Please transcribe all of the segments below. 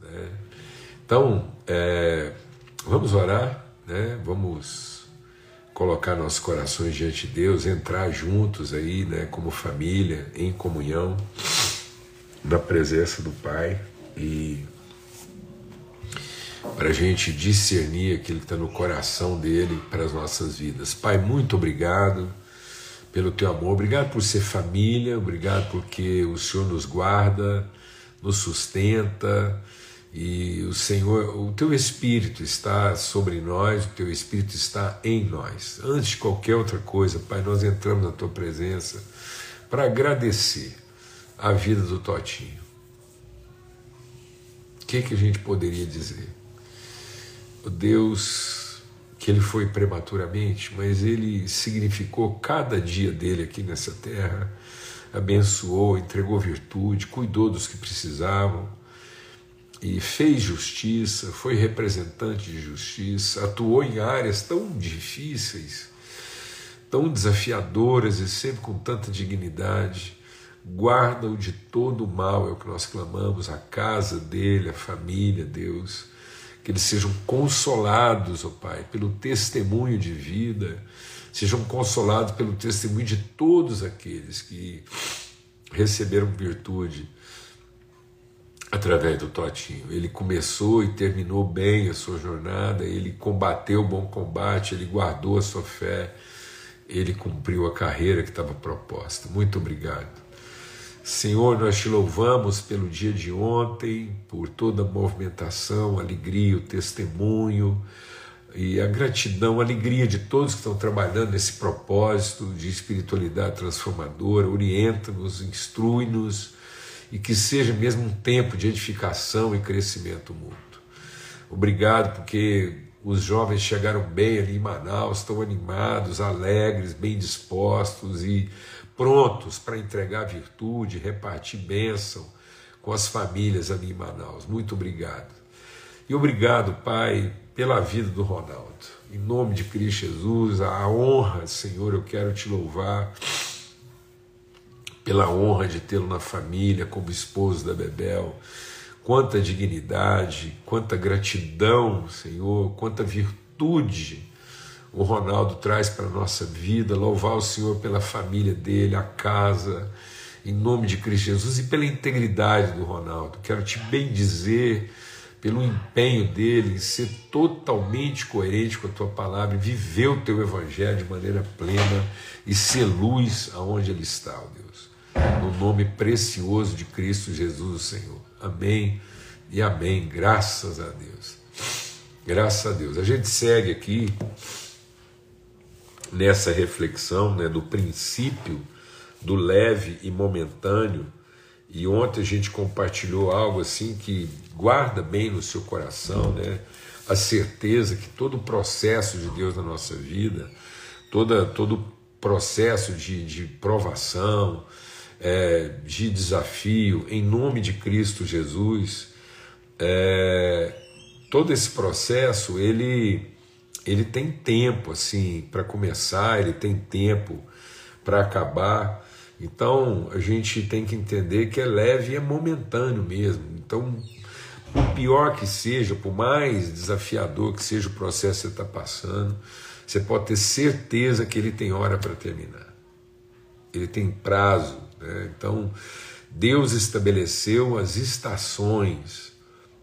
Né? Então, é, vamos orar, né? vamos colocar nossos corações diante de Deus, entrar juntos aí, né, como família, em comunhão, na presença do Pai e para a gente discernir aquilo que está no coração dele para as nossas vidas. Pai, muito obrigado pelo teu amor, obrigado por ser família, obrigado porque o Senhor nos guarda, nos sustenta e o Senhor, o teu Espírito está sobre nós, o teu Espírito está em nós. Antes de qualquer outra coisa, Pai, nós entramos na tua presença para agradecer a vida do Totinho. O que, que a gente poderia dizer? O Deus que ele foi prematuramente, mas ele significou cada dia dele aqui nessa terra, abençoou, entregou virtude, cuidou dos que precisavam e fez justiça, foi representante de justiça, atuou em áreas tão difíceis, tão desafiadoras e sempre com tanta dignidade. Guarda-o de todo o mal, é o que nós clamamos, a casa dele, a família, Deus. Que eles sejam consolados, ó oh Pai, pelo testemunho de vida, sejam consolados pelo testemunho de todos aqueles que receberam virtude através do Totinho. Ele começou e terminou bem a sua jornada, ele combateu o bom combate, ele guardou a sua fé, ele cumpriu a carreira que estava proposta. Muito obrigado. Senhor, nós te louvamos pelo dia de ontem, por toda a movimentação, alegria, o testemunho e a gratidão, a alegria de todos que estão trabalhando nesse propósito de espiritualidade transformadora. Orienta-nos, instrui-nos e que seja mesmo um tempo de edificação e crescimento mútuo. Obrigado porque os jovens chegaram bem ali em Manaus, estão animados, alegres, bem dispostos e prontos para entregar virtude, repartir bênção com as famílias ali em Manaus. Muito obrigado. E obrigado, Pai, pela vida do Ronaldo. Em nome de Cristo Jesus, a honra, Senhor, eu quero te louvar pela honra de tê-lo na família como esposo da Bebel. Quanta dignidade, quanta gratidão, Senhor, quanta virtude o Ronaldo traz para a nossa vida. Louvar o Senhor pela família dele, a casa, em nome de Cristo Jesus e pela integridade do Ronaldo. Quero te bem dizer pelo empenho dele em ser totalmente coerente com a tua palavra viver o teu evangelho de maneira plena e ser luz aonde ele está, no nome precioso de Cristo Jesus, Senhor. Amém e amém. Graças a Deus. Graças a Deus. A gente segue aqui nessa reflexão né, do princípio do leve e momentâneo. E ontem a gente compartilhou algo assim que guarda bem no seu coração, né? A certeza que todo o processo de Deus na nossa vida, toda, todo o processo de, de provação, é, de desafio, em nome de Cristo Jesus, é, todo esse processo ele, ele tem tempo assim para começar, ele tem tempo para acabar. Então a gente tem que entender que é leve e é momentâneo mesmo. Então, por pior que seja, por mais desafiador que seja o processo que você está passando, você pode ter certeza que ele tem hora para terminar. Ele tem prazo né? Então, Deus estabeleceu as estações.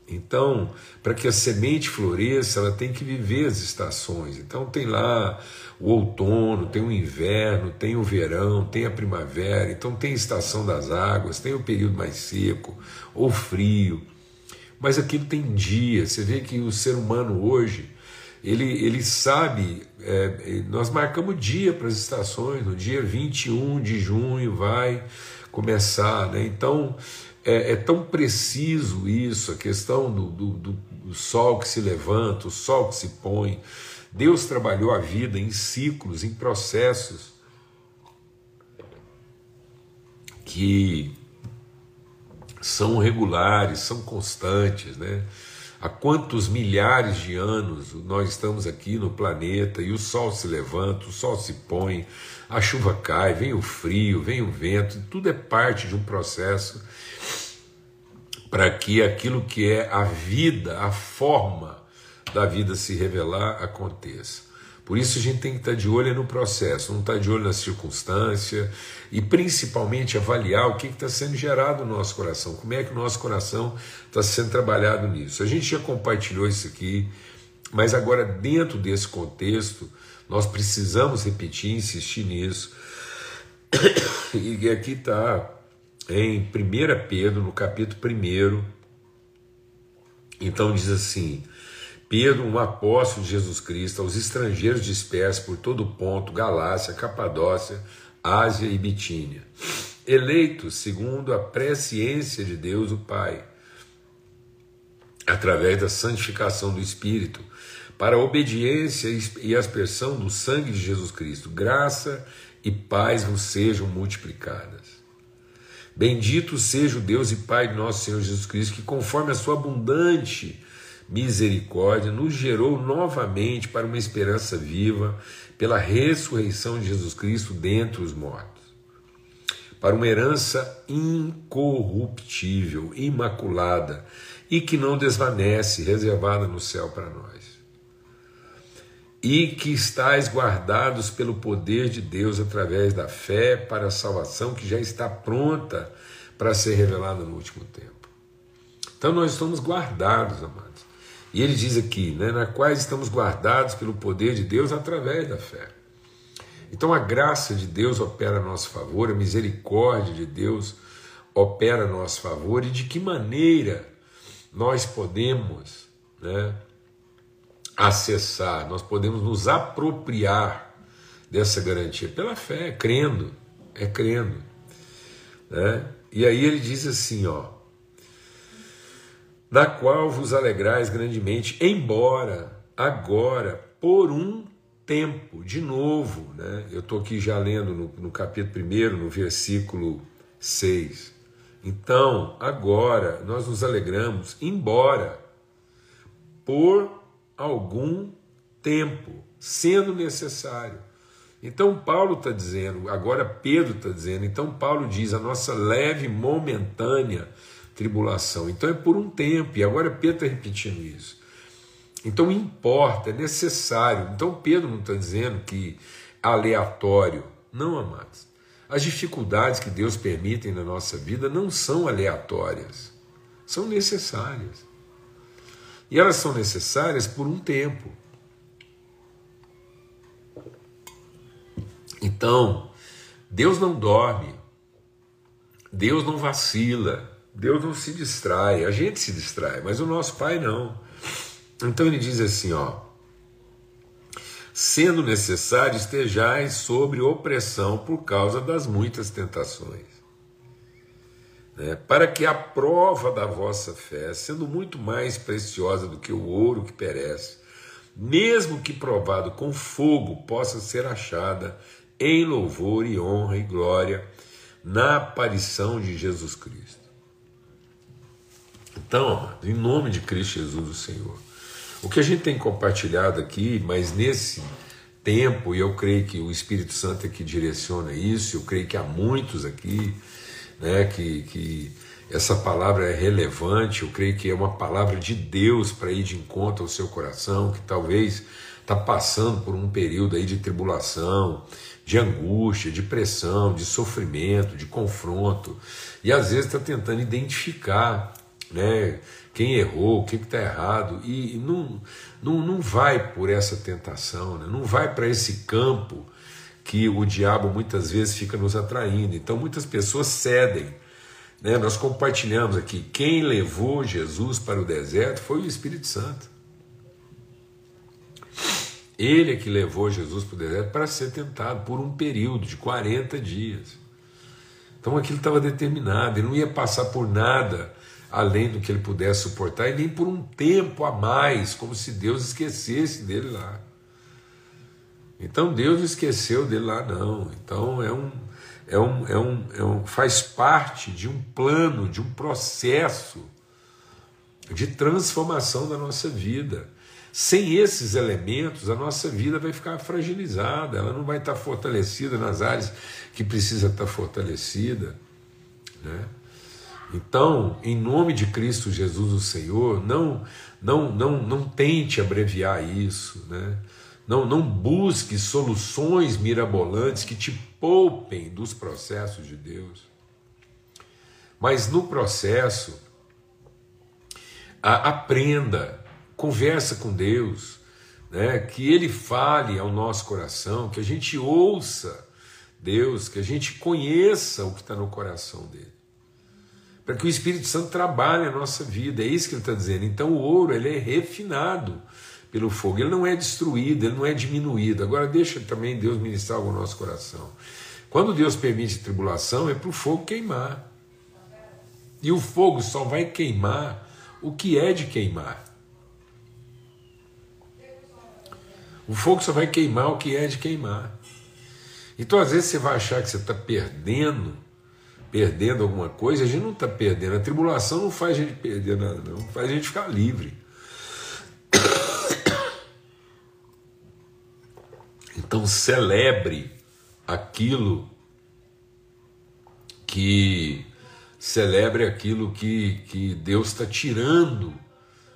Então, para que a semente floresça, ela tem que viver as estações. Então, tem lá o outono, tem o inverno, tem o verão, tem a primavera. Então, tem a estação das águas, tem o período mais seco ou frio. Mas aquilo tem dia. Você vê que o ser humano hoje ele, ele sabe, é, nós marcamos dia para as estações, no dia 21 de junho vai começar, né? então é, é tão preciso isso, a questão do, do, do, sol que se levanta, o sol que se põe. Deus trabalhou a vida em ciclos, em processos que são regulares, são constantes, né? Há quantos milhares de anos nós estamos aqui no planeta e o sol se levanta, o sol se põe, a chuva cai, vem o frio, vem o vento, tudo é parte de um processo para que aquilo que é a vida, a forma da vida se revelar aconteça. Por isso a gente tem que estar de olho no processo, não estar de olho na circunstância e principalmente avaliar o que está sendo gerado no nosso coração, como é que o nosso coração está sendo trabalhado nisso. A gente já compartilhou isso aqui, mas agora dentro desse contexto nós precisamos repetir, insistir nisso. E aqui está em 1 Pedro, no capítulo 1. Então diz assim: Pedro, um apóstolo de Jesus Cristo, aos estrangeiros dispersos por todo o ponto, Galácia, Capadócia, Ásia e Bitínia, eleitos segundo a presciência de Deus o Pai, através da santificação do Espírito, para a obediência e aspersão do sangue de Jesus Cristo, graça e paz vos sejam multiplicadas. Bendito seja o Deus e Pai de nosso Senhor Jesus Cristo, que conforme a sua abundante misericórdia, nos gerou novamente para uma esperança viva pela ressurreição de Jesus Cristo dentre os mortos, para uma herança incorruptível, imaculada e que não desvanece, reservada no céu para nós. E que estáis guardados pelo poder de Deus através da fé para a salvação que já está pronta para ser revelada no último tempo. Então nós estamos guardados, amados. E ele diz aqui, né, na quais estamos guardados pelo poder de Deus através da fé. Então a graça de Deus opera a nosso favor, a misericórdia de Deus opera a nosso favor e de que maneira nós podemos né, acessar, nós podemos nos apropriar dessa garantia pela fé, crendo, é crendo. Né? E aí ele diz assim, ó, da qual vos alegrais grandemente, embora agora, por um tempo, de novo, né? eu estou aqui já lendo no, no capítulo 1, no versículo 6. Então, agora nós nos alegramos, embora por algum tempo, sendo necessário. Então, Paulo está dizendo, agora Pedro está dizendo, então Paulo diz: a nossa leve, momentânea tribulação. Então é por um tempo, e agora Pedro está repetindo isso. Então importa, é necessário. Então Pedro não está dizendo que aleatório. Não, amados. As dificuldades que Deus permite na nossa vida não são aleatórias, são necessárias. E elas são necessárias por um tempo. Então, Deus não dorme, Deus não vacila, Deus não se distrai, a gente se distrai, mas o nosso Pai não. Então ele diz assim, ó: sendo necessário estejais sobre opressão por causa das muitas tentações, né? para que a prova da vossa fé, sendo muito mais preciosa do que o ouro que perece, mesmo que provado com fogo, possa ser achada em louvor e honra e glória na aparição de Jesus Cristo. Então, em nome de Cristo Jesus, o Senhor, o que a gente tem compartilhado aqui, mas nesse tempo, e eu creio que o Espírito Santo é que direciona isso, eu creio que há muitos aqui, né, que, que essa palavra é relevante, eu creio que é uma palavra de Deus para ir de encontro ao seu coração, que talvez está passando por um período aí de tribulação, de angústia, de pressão, de sofrimento, de confronto, e às vezes está tentando identificar né? quem errou, o que está errado, e não, não, não vai por essa tentação, né? não vai para esse campo que o diabo muitas vezes fica nos atraindo. Então muitas pessoas cedem. Né? Nós compartilhamos aqui: quem levou Jesus para o deserto foi o Espírito Santo. Ele é que levou Jesus para o deserto para ser tentado por um período de 40 dias. Então aquilo estava determinado, ele não ia passar por nada além do que ele pudesse suportar, e nem por um tempo a mais, como se Deus esquecesse dele lá. Então Deus não esqueceu dele lá, não. Então é um, é um, é um, é um faz parte de um plano, de um processo de transformação da nossa vida. Sem esses elementos, a nossa vida vai ficar fragilizada, ela não vai estar fortalecida nas áreas que precisa estar fortalecida. Né? Então, em nome de Cristo Jesus, o Senhor, não, não, não, não tente abreviar isso, né? Não, não busque soluções mirabolantes que te poupem dos processos de Deus. Mas no processo, a, aprenda, conversa com Deus, né? que Ele fale ao nosso coração, que a gente ouça Deus, que a gente conheça o que está no coração dele para que o Espírito Santo trabalhe a nossa vida. É isso que ele está dizendo. Então o ouro ele é refinado pelo fogo, ele não é destruído, ele não é diminuído. Agora deixa também Deus ministrar no nosso coração. Quando Deus permite tribulação, é para o fogo queimar. E o fogo só vai queimar o que é de queimar. O fogo só vai queimar o que é de queimar. Então, às vezes, você vai achar que você está perdendo perdendo alguma coisa, a gente não está perdendo. A tribulação não faz a gente perder nada, não. Faz a gente ficar livre. Então celebre aquilo que celebre aquilo que, que Deus está tirando,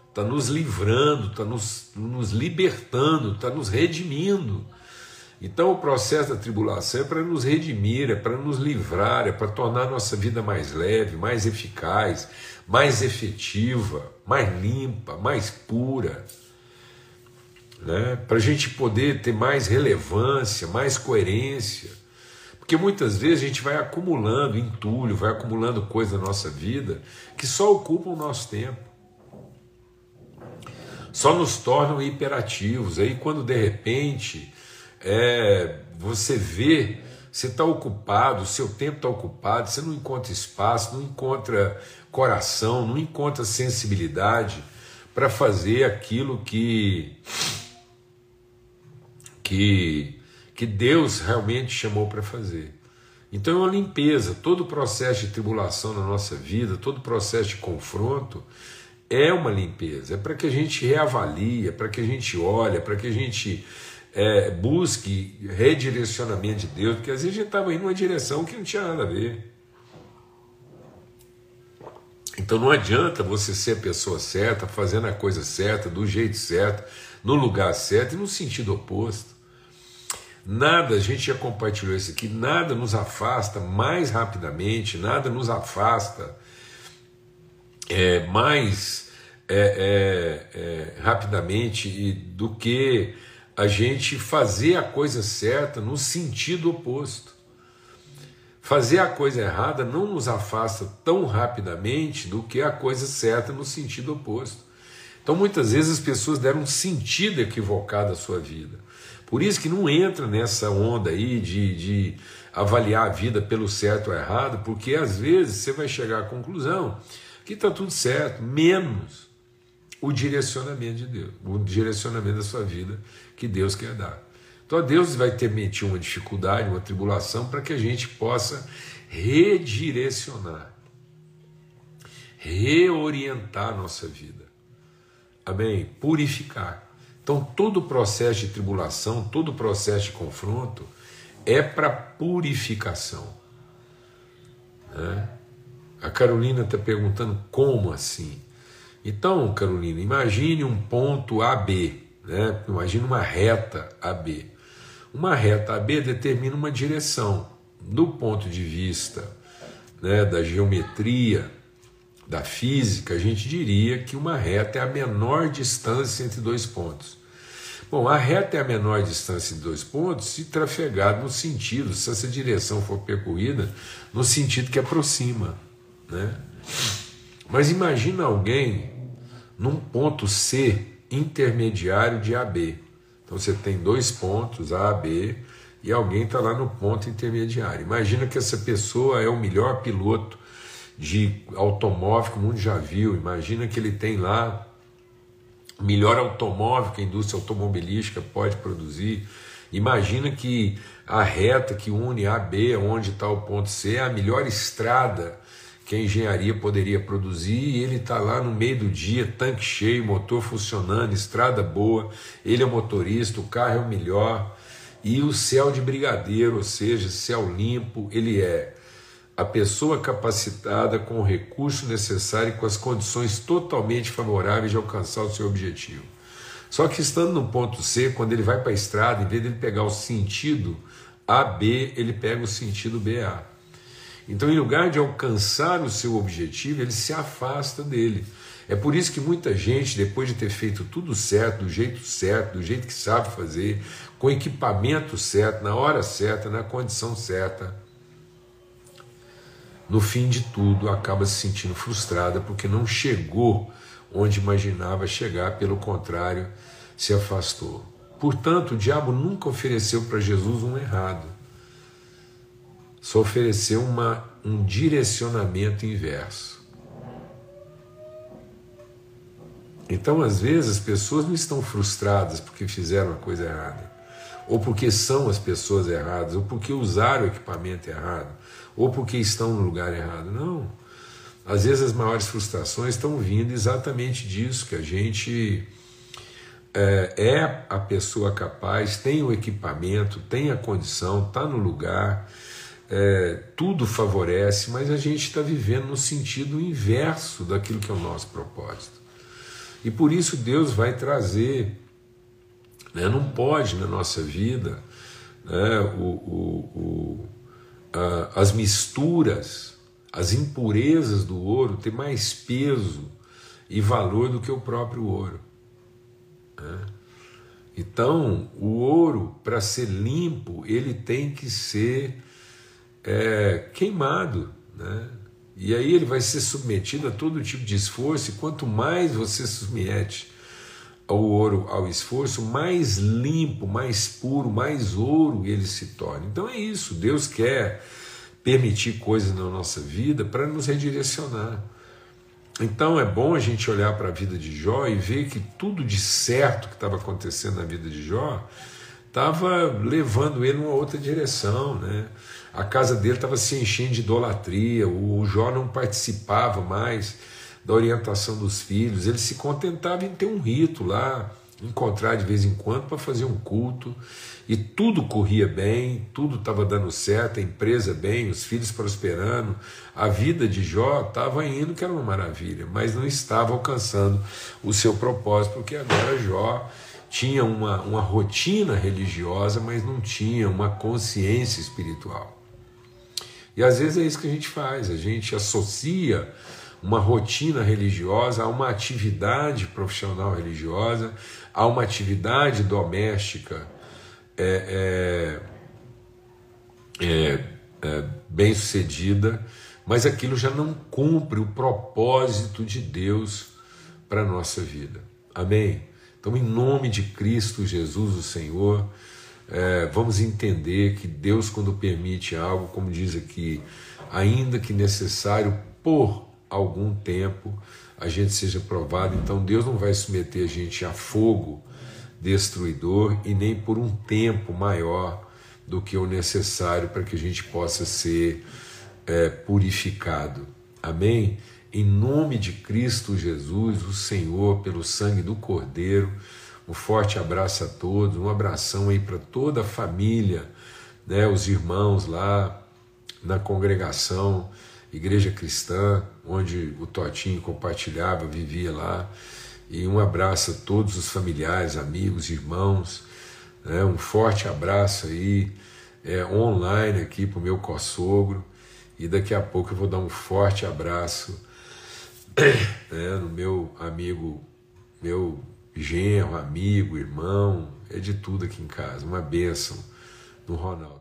está nos livrando, está nos, nos libertando, está nos redimindo então, o processo da tribulação é para nos redimir, é para nos livrar, é para tornar a nossa vida mais leve, mais eficaz, mais efetiva, mais limpa, mais pura. Né? Para a gente poder ter mais relevância, mais coerência. Porque muitas vezes a gente vai acumulando entulho, vai acumulando coisas na nossa vida que só ocupam o nosso tempo. Só nos tornam hiperativos. Aí, quando de repente é, você vê, você está ocupado, seu tempo está ocupado, você não encontra espaço, não encontra coração, não encontra sensibilidade para fazer aquilo que, que, que Deus realmente chamou para fazer. Então é uma limpeza, todo processo de tribulação na nossa vida, todo processo de confronto é uma limpeza, é para que a gente reavalie, é para que a gente olhe, é para que a gente é, busque redirecionamento de Deus, porque às vezes a gente estava indo numa direção que não tinha nada a ver. Então não adianta você ser a pessoa certa, fazendo a coisa certa, do jeito certo, no lugar certo e no sentido oposto. Nada, a gente já compartilhou isso aqui, nada nos afasta mais rapidamente, nada nos afasta é, mais é, é, é rapidamente do que a gente fazer a coisa certa no sentido oposto. Fazer a coisa errada não nos afasta tão rapidamente do que a coisa certa no sentido oposto. Então muitas vezes as pessoas deram um sentido equivocado à sua vida. Por isso que não entra nessa onda aí de, de avaliar a vida pelo certo ou errado, porque às vezes você vai chegar à conclusão que está tudo certo, menos o direcionamento de Deus, o direcionamento da sua vida que Deus quer dar. Então Deus vai permitir uma dificuldade, uma tribulação, para que a gente possa redirecionar, reorientar a nossa vida. Amém? Purificar. Então todo o processo de tribulação, todo o processo de confronto é para purificação. Né? A Carolina está perguntando como assim? Então, Carolina, imagine um ponto AB né? Imagina uma reta AB. Uma reta AB determina uma direção. Do ponto de vista né, da geometria, da física, a gente diria que uma reta é a menor distância entre dois pontos. Bom, a reta é a menor distância entre dois pontos se trafegar no sentido, se essa direção for percorrida no sentido que aproxima. Né? Mas imagina alguém num ponto C intermediário de AB. Então você tem dois pontos, A, B, e alguém está lá no ponto intermediário. Imagina que essa pessoa é o melhor piloto de automóvel que o mundo já viu. Imagina que ele tem lá o melhor automóvel que a indústria automobilística pode produzir. Imagina que a reta que une A, B, onde está o ponto C, é a melhor estrada que a engenharia poderia produzir, e ele está lá no meio do dia, tanque cheio, motor funcionando, estrada boa, ele é motorista, o carro é o melhor, e o céu de brigadeiro, ou seja, céu limpo, ele é a pessoa capacitada com o recurso necessário e com as condições totalmente favoráveis de alcançar o seu objetivo. Só que estando no ponto C, quando ele vai para a estrada, em vez de ele pegar o sentido AB, ele pega o sentido BA. Então, em lugar de alcançar o seu objetivo, ele se afasta dele. É por isso que muita gente, depois de ter feito tudo certo, do jeito certo, do jeito que sabe fazer, com equipamento certo, na hora certa, na condição certa, no fim de tudo acaba se sentindo frustrada porque não chegou onde imaginava chegar, pelo contrário, se afastou. Portanto, o diabo nunca ofereceu para Jesus um errado, só ofereceu uma, um direcionamento inverso. Então, às vezes, as pessoas não estão frustradas porque fizeram a coisa errada, ou porque são as pessoas erradas, ou porque usaram o equipamento errado, ou porque estão no lugar errado. Não. Às vezes as maiores frustrações estão vindo exatamente disso, que a gente é, é a pessoa capaz, tem o equipamento, tem a condição, está no lugar, é, tudo favorece, mas a gente está vivendo no sentido inverso daquilo que é o nosso propósito. E por isso Deus vai trazer, né, não pode na nossa vida né, o, o, o, a, as misturas as impurezas do ouro têm mais peso e valor do que o próprio ouro. Né? Então, o ouro, para ser limpo, ele tem que ser é, queimado. Né? E aí ele vai ser submetido a todo tipo de esforço, e quanto mais você submete ao ouro ao esforço, mais limpo, mais puro, mais ouro ele se torna. Então é isso, Deus quer permitir coisas na nossa vida para nos redirecionar. Então é bom a gente olhar para a vida de Jó e ver que tudo de certo que estava acontecendo na vida de Jó estava levando ele numa outra direção, né? A casa dele estava se enchendo de idolatria, o Jó não participava mais da orientação dos filhos, ele se contentava em ter um rito lá, encontrar de vez em quando para fazer um culto, e tudo corria bem, tudo estava dando certo, a empresa bem, os filhos prosperando, a vida de Jó estava indo, que era uma maravilha, mas não estava alcançando o seu propósito, porque agora Jó tinha uma, uma rotina religiosa, mas não tinha uma consciência espiritual. E às vezes é isso que a gente faz, a gente associa uma rotina religiosa a uma atividade profissional religiosa, a uma atividade doméstica é, é, é, é bem sucedida, mas aquilo já não cumpre o propósito de Deus para a nossa vida. Amém? Então, em nome de Cristo Jesus, o Senhor, é, vamos entender que Deus, quando permite algo, como diz aqui, ainda que necessário por algum tempo, a gente seja provado. Então, Deus não vai submeter a gente a fogo destruidor e nem por um tempo maior do que o necessário para que a gente possa ser é, purificado. Amém? Em nome de Cristo Jesus, o Senhor, pelo sangue do Cordeiro, um forte abraço a todos, um abração aí para toda a família, né, os irmãos lá na congregação, Igreja Cristã, onde o Totinho compartilhava, vivia lá. E um abraço a todos os familiares, amigos, irmãos. Né? Um forte abraço aí é, online aqui para o meu co-sogro. E daqui a pouco eu vou dar um forte abraço né, no meu amigo, meu genro, amigo, irmão, é de tudo aqui em casa. Uma bênção no Ronaldo?